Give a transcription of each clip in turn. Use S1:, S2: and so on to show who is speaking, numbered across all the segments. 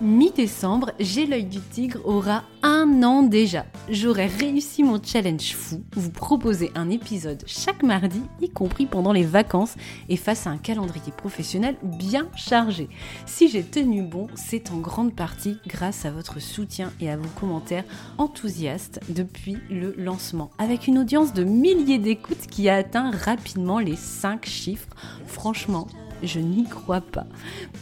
S1: Mi-décembre, J'ai l'œil du tigre aura un an déjà. J'aurai réussi mon challenge fou, vous proposer un épisode chaque mardi, y compris pendant les vacances, et face à un calendrier professionnel bien chargé. Si j'ai tenu bon, c'est en grande partie grâce à votre soutien et à vos commentaires enthousiastes depuis le lancement, avec une audience de milliers d'écoutes qui a atteint rapidement les 5 chiffres. Franchement, je n'y crois pas.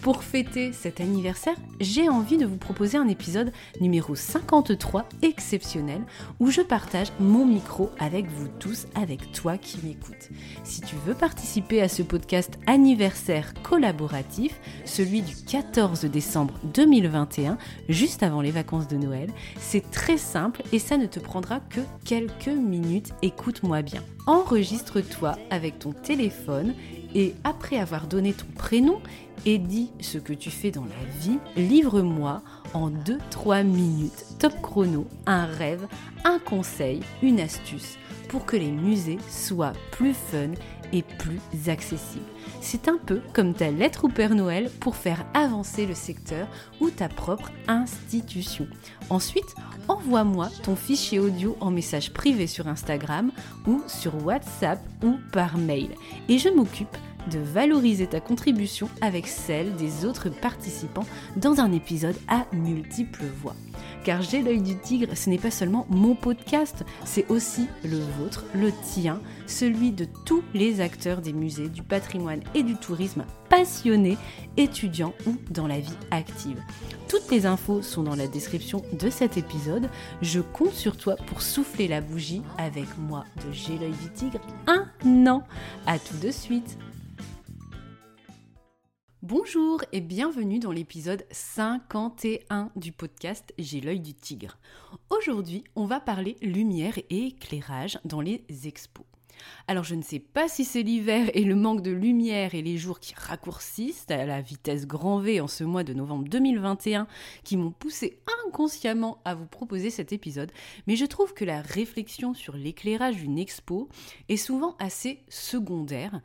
S1: Pour fêter cet anniversaire, j'ai envie de vous proposer un épisode numéro 53 exceptionnel où je partage mon micro avec vous tous, avec toi qui m'écoutes. Si tu veux participer à ce podcast anniversaire collaboratif, celui du 14 décembre 2021, juste avant les vacances de Noël, c'est très simple et ça ne te prendra que quelques minutes. Écoute-moi bien. Enregistre-toi avec ton téléphone et après avoir donné ton prénom et dit ce que tu fais dans la vie, livre-moi en 2-3 minutes, top chrono, un rêve, un conseil, une astuce pour que les musées soient plus fun et plus accessibles. C'est un peu comme ta lettre au Père Noël pour faire avancer le secteur ou ta propre institution. Ensuite, envoie-moi ton fichier audio en message privé sur Instagram ou sur WhatsApp ou par mail. Et je m'occupe de valoriser ta contribution avec celle des autres participants dans un épisode à multiples voix. Car J'ai l'œil du tigre, ce n'est pas seulement mon podcast, c'est aussi le vôtre, le tien, celui de tous les acteurs des musées, du patrimoine et du tourisme passionnés, étudiants ou dans la vie active. Toutes les infos sont dans la description de cet épisode. Je compte sur toi pour souffler la bougie avec moi de J'ai l'œil du tigre un an. À tout de suite. Bonjour et bienvenue dans l'épisode 51 du podcast J'ai l'œil du tigre. Aujourd'hui, on va parler lumière et éclairage dans les expos. Alors je ne sais pas si c'est l'hiver et le manque de lumière et les jours qui raccourcissent à la vitesse grand V en ce mois de novembre 2021 qui m'ont poussé inconsciemment à vous proposer cet épisode, mais je trouve que la réflexion sur l'éclairage d'une expo est souvent assez secondaire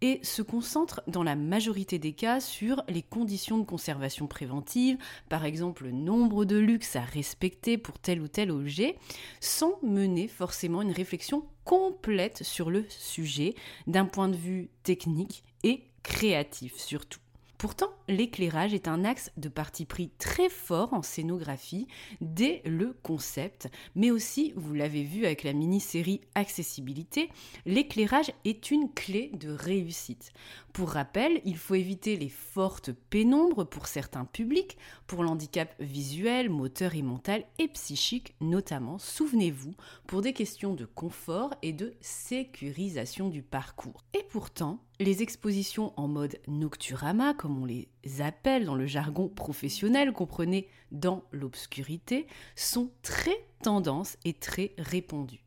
S1: et se concentre dans la majorité des cas sur les conditions de conservation préventive, par exemple le nombre de luxe à respecter pour tel ou tel objet, sans mener forcément une réflexion complète sur le sujet d'un point de vue technique et créatif surtout. Pourtant, l'éclairage est un axe de parti pris très fort en scénographie dès le concept, mais aussi, vous l'avez vu avec la mini-série Accessibilité, l'éclairage est une clé de réussite. Pour rappel, il faut éviter les fortes pénombres pour certains publics, pour l'handicap visuel, moteur et mental et psychique notamment, souvenez-vous, pour des questions de confort et de sécurisation du parcours. Et pourtant, les expositions en mode nocturama, comme on les appelle dans le jargon professionnel, comprenez dans l'obscurité, sont très tendances et très répandues.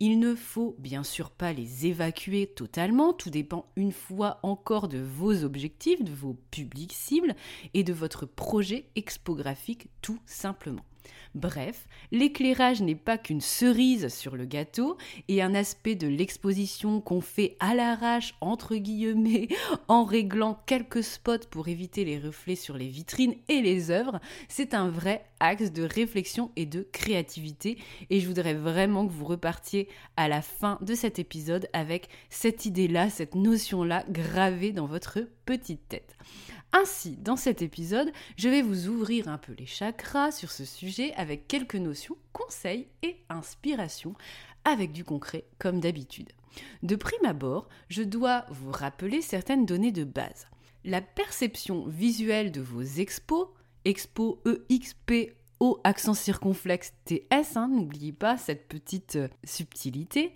S1: Il ne faut bien sûr pas les évacuer totalement, tout dépend une fois encore de vos objectifs, de vos publics cibles et de votre projet expographique tout simplement. Bref, l'éclairage n'est pas qu'une cerise sur le gâteau et un aspect de l'exposition qu'on fait à l'arrache, entre guillemets, en réglant quelques spots pour éviter les reflets sur les vitrines et les œuvres. C'est un vrai axe de réflexion et de créativité et je voudrais vraiment que vous repartiez à la fin de cet épisode avec cette idée-là, cette notion-là gravée dans votre petite tête. Ainsi, dans cet épisode, je vais vous ouvrir un peu les chakras sur ce sujet avec quelques notions, conseils et inspirations, avec du concret comme d'habitude. De prime abord, je dois vous rappeler certaines données de base. La perception visuelle de vos expos, expo EXPO accent circonflexe TS, hein, n'oubliez pas cette petite euh, subtilité,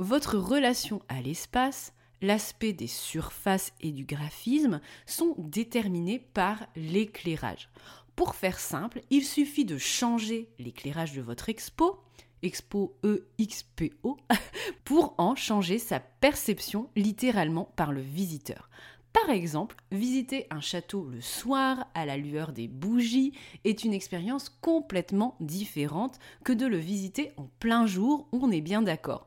S1: votre relation à l'espace, l'aspect des surfaces et du graphisme sont déterminés par l'éclairage. Pour faire simple, il suffit de changer l'éclairage de votre expo, expo EXPO, pour en changer sa perception littéralement par le visiteur. Par exemple, visiter un château le soir à la lueur des bougies est une expérience complètement différente que de le visiter en plein jour, on est bien d'accord.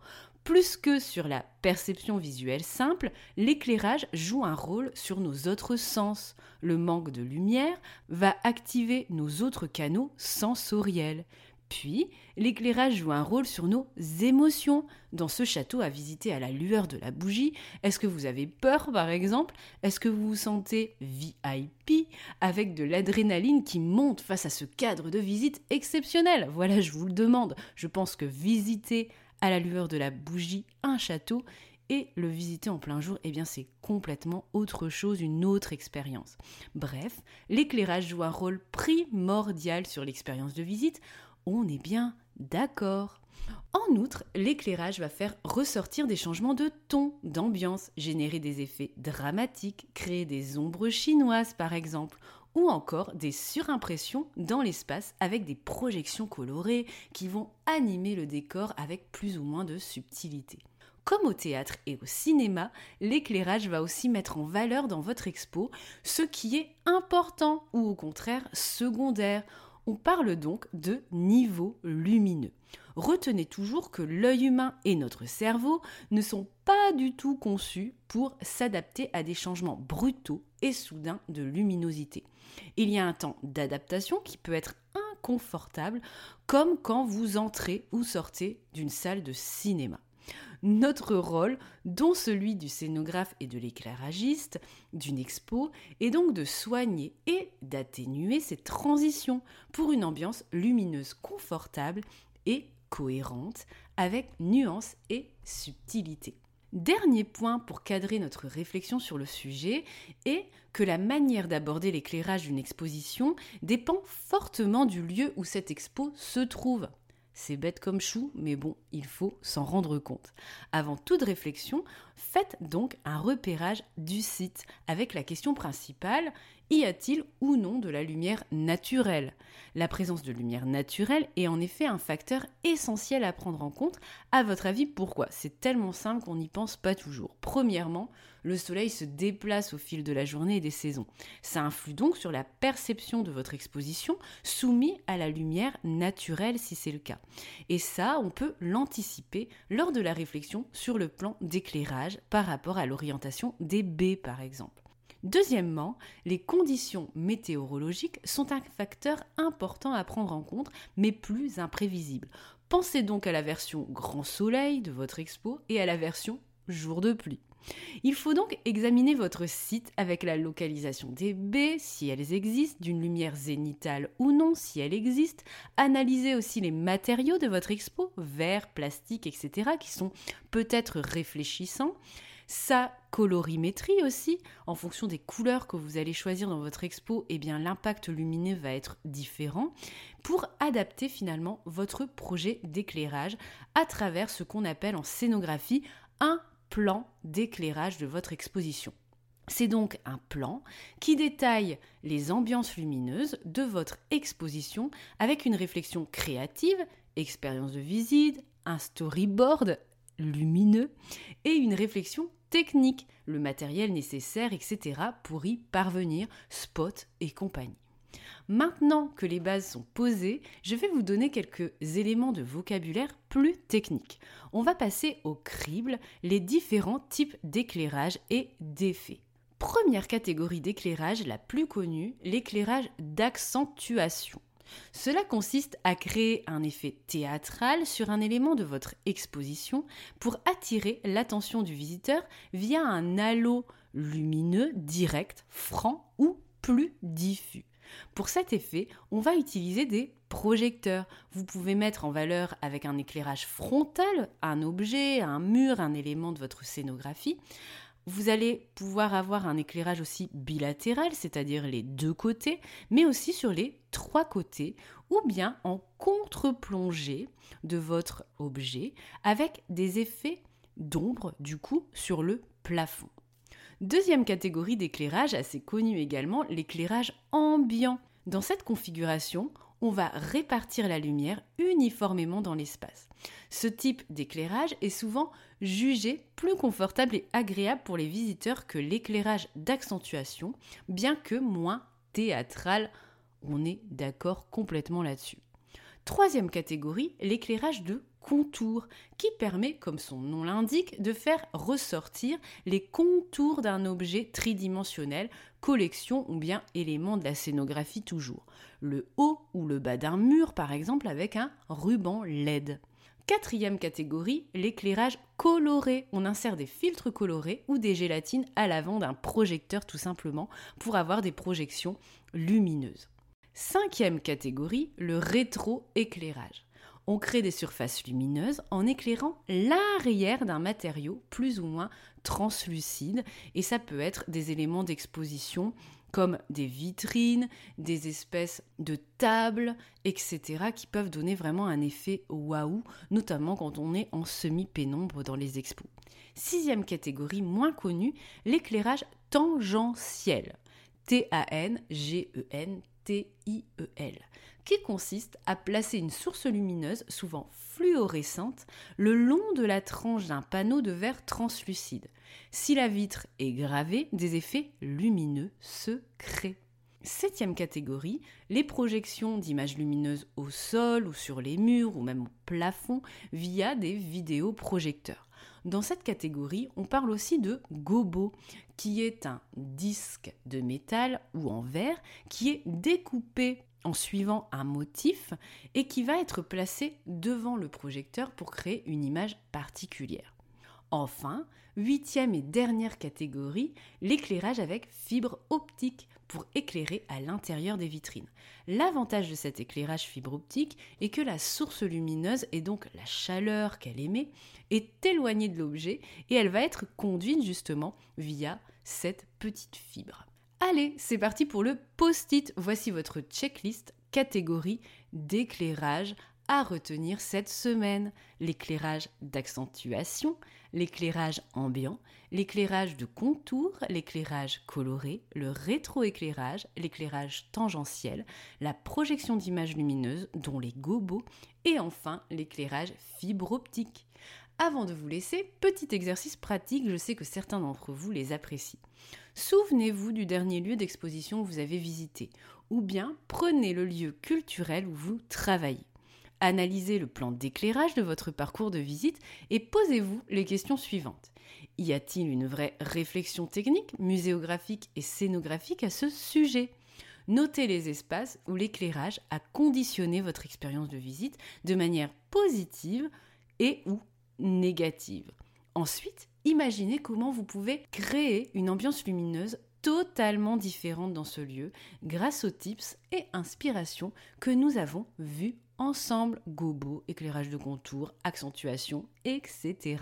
S1: Plus que sur la perception visuelle simple, l'éclairage joue un rôle sur nos autres sens. Le manque de lumière va activer nos autres canaux sensoriels. Puis, l'éclairage joue un rôle sur nos émotions. Dans ce château à visiter à la lueur de la bougie, est-ce que vous avez peur par exemple? Est-ce que vous vous sentez VIP avec de l'adrénaline qui monte face à ce cadre de visite exceptionnel? Voilà, je vous le demande. Je pense que visiter à la lueur de la bougie un château et le visiter en plein jour, eh bien c'est complètement autre chose, une autre expérience. Bref, l'éclairage joue un rôle primordial sur l'expérience de visite, on est bien d'accord. En outre, l'éclairage va faire ressortir des changements de ton, d'ambiance, générer des effets dramatiques, créer des ombres chinoises par exemple, ou encore des surimpressions dans l'espace avec des projections colorées qui vont animer le décor avec plus ou moins de subtilité. Comme au théâtre et au cinéma, l'éclairage va aussi mettre en valeur dans votre expo ce qui est important ou au contraire secondaire. On parle donc de niveau lumineux. Retenez toujours que l'œil humain et notre cerveau ne sont pas du tout conçus pour s'adapter à des changements brutaux et soudains de luminosité. Il y a un temps d'adaptation qui peut être inconfortable, comme quand vous entrez ou sortez d'une salle de cinéma. Notre rôle, dont celui du scénographe et de l'éclairagiste d'une expo, est donc de soigner et d'atténuer ces transitions pour une ambiance lumineuse confortable et cohérente avec nuance et subtilité. Dernier point pour cadrer notre réflexion sur le sujet est que la manière d'aborder l'éclairage d'une exposition dépend fortement du lieu où cette expo se trouve. C'est bête comme chou, mais bon, il faut s'en rendre compte. Avant toute réflexion, faites donc un repérage du site avec la question principale y a-t-il ou non de la lumière naturelle? La présence de lumière naturelle est en effet un facteur essentiel à prendre en compte. À votre avis, pourquoi? C'est tellement simple qu'on n'y pense pas toujours. Premièrement, le soleil se déplace au fil de la journée et des saisons. Ça influe donc sur la perception de votre exposition, soumise à la lumière naturelle si c'est le cas. Et ça, on peut l'anticiper lors de la réflexion sur le plan d'éclairage par rapport à l'orientation des baies par exemple. Deuxièmement, les conditions météorologiques sont un facteur important à prendre en compte, mais plus imprévisible. Pensez donc à la version grand soleil de votre expo et à la version jour de pluie. Il faut donc examiner votre site avec la localisation des baies, si elles existent, d'une lumière zénitale ou non, si elle existe. Analyser aussi les matériaux de votre expo, verre, plastique, etc., qui sont peut-être réfléchissants sa colorimétrie aussi, en fonction des couleurs que vous allez choisir dans votre expo, eh bien l'impact lumineux va être différent pour adapter finalement votre projet d'éclairage à travers ce qu'on appelle en scénographie un plan d'éclairage de votre exposition. C'est donc un plan qui détaille les ambiances lumineuses de votre exposition avec une réflexion créative, expérience de visite, un storyboard lumineux et une réflexion technique, le matériel nécessaire, etc. pour y parvenir, spot et compagnie. Maintenant que les bases sont posées, je vais vous donner quelques éléments de vocabulaire plus techniques. On va passer au crible les différents types d'éclairage et d'effets. Première catégorie d'éclairage la plus connue, l'éclairage d'accentuation. Cela consiste à créer un effet théâtral sur un élément de votre exposition pour attirer l'attention du visiteur via un halo lumineux direct, franc ou plus diffus. Pour cet effet, on va utiliser des projecteurs. Vous pouvez mettre en valeur avec un éclairage frontal un objet, un mur, un élément de votre scénographie Vous allez pouvoir avoir un éclairage aussi bilatéral, c'est-à-dire les deux côtés, mais aussi sur les trois côtés, ou bien en contre-plongée de votre objet, avec des effets d'ombre du coup sur le plafond. Deuxième catégorie d'éclairage assez connue également, l'éclairage ambiant. Dans cette configuration, on va répartir la lumière uniformément dans l'espace. Ce type d'éclairage est souvent jugé plus confortable et agréable pour les visiteurs que l'éclairage d'accentuation, bien que moins théâtral. On est d'accord complètement là-dessus. Troisième catégorie, l'éclairage de contour, qui permet, comme son nom l'indique, de faire ressortir les contours d'un objet tridimensionnel, collection ou bien élément de la scénographie toujours. Le haut ou le bas d'un mur, par exemple, avec un ruban LED. Quatrième catégorie, l'éclairage coloré. On insère des filtres colorés ou des gélatines à l'avant d'un projecteur tout simplement pour avoir des projections lumineuses. Cinquième catégorie, le rétroéclairage. On crée des surfaces lumineuses en éclairant l'arrière d'un matériau plus ou moins translucide et ça peut être des éléments d'exposition comme des vitrines, des espèces de tables, etc., qui peuvent donner vraiment un effet waouh, notamment quand on est en semi-pénombre dans les expos. Sixième catégorie moins connue, l'éclairage tangentiel. T-A-N-G-E-N T-I-E-L, qui consiste à placer une source lumineuse, souvent fluorescente, le long de la tranche d'un panneau de verre translucide. Si la vitre est gravée, des effets lumineux se créent. Septième catégorie, les projections d'images lumineuses au sol ou sur les murs ou même au plafond via des vidéoprojecteurs. Dans cette catégorie, on parle aussi de gobo, qui est un disque de métal ou en verre qui est découpé en suivant un motif et qui va être placé devant le projecteur pour créer une image particulière. Enfin, huitième et dernière catégorie, l'éclairage avec fibre optique pour éclairer à l'intérieur des vitrines. L'avantage de cet éclairage fibre optique est que la source lumineuse, et donc la chaleur qu'elle émet, est éloignée de l'objet et elle va être conduite justement via cette petite fibre. Allez, c'est parti pour le post-it. Voici votre checklist catégorie d'éclairage à retenir cette semaine. L'éclairage d'accentuation, l'éclairage ambiant, l'éclairage de contour, l'éclairage coloré, le rétroéclairage, l'éclairage tangentiel, la projection d'images lumineuses, dont les gobos, et enfin l'éclairage fibre optique. Avant de vous laisser, petit exercice pratique, je sais que certains d'entre vous les apprécient. Souvenez-vous du dernier lieu d'exposition que vous avez visité, ou bien prenez le lieu culturel où vous travaillez. Analysez le plan d'éclairage de votre parcours de visite et posez-vous les questions suivantes. Y a-t-il une vraie réflexion technique, muséographique et scénographique à ce sujet? Notez les espaces où l'éclairage a conditionné votre expérience de visite de manière positive et ou négative. Ensuite, imaginez comment vous pouvez créer une ambiance lumineuse totalement différente dans ce lieu grâce aux tips et inspirations que nous avons vus ensemble, gobo, éclairage de contour, accentuation, etc.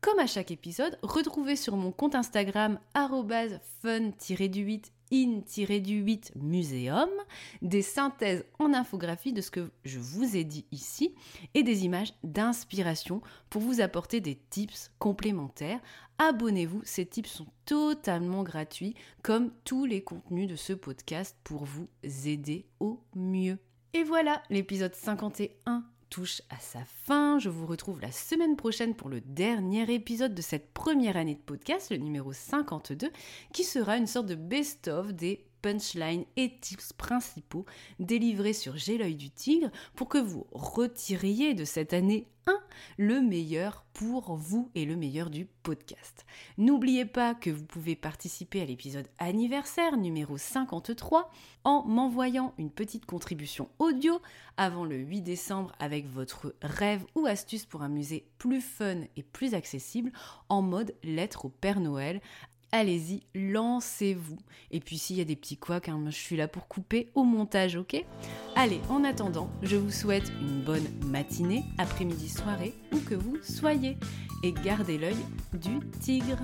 S1: Comme à chaque épisode, retrouvez sur mon compte Instagram fun-du-8 in-du-8 muséum des synthèses en infographie de ce que je vous ai dit ici et des images d'inspiration pour vous apporter des tips complémentaires. Abonnez-vous, ces tips sont totalement gratuits comme tous les contenus de ce podcast pour vous aider au mieux. Et voilà, l'épisode 51 touche à sa fin. Je vous retrouve la semaine prochaine pour le dernier épisode de cette première année de podcast, le numéro 52, qui sera une sorte de best-of des punchlines et tips principaux délivrés sur J'ai l'œil du tigre pour que vous retiriez de cette année 1 le meilleur pour vous et le meilleur du podcast. N'oubliez pas que vous pouvez participer à l'épisode anniversaire numéro 53 en m'envoyant une petite contribution audio avant le 8 décembre avec votre rêve ou astuce pour un musée plus fun et plus accessible en mode lettre au Père Noël allez-y, lancez-vous. Et puis s'il y a des petits couacs, hein, je suis là pour couper au montage, ok? Allez, en attendant, je vous souhaite une bonne matinée, après-midi, soirée, où que vous soyez. Et gardez l'œil du tigre.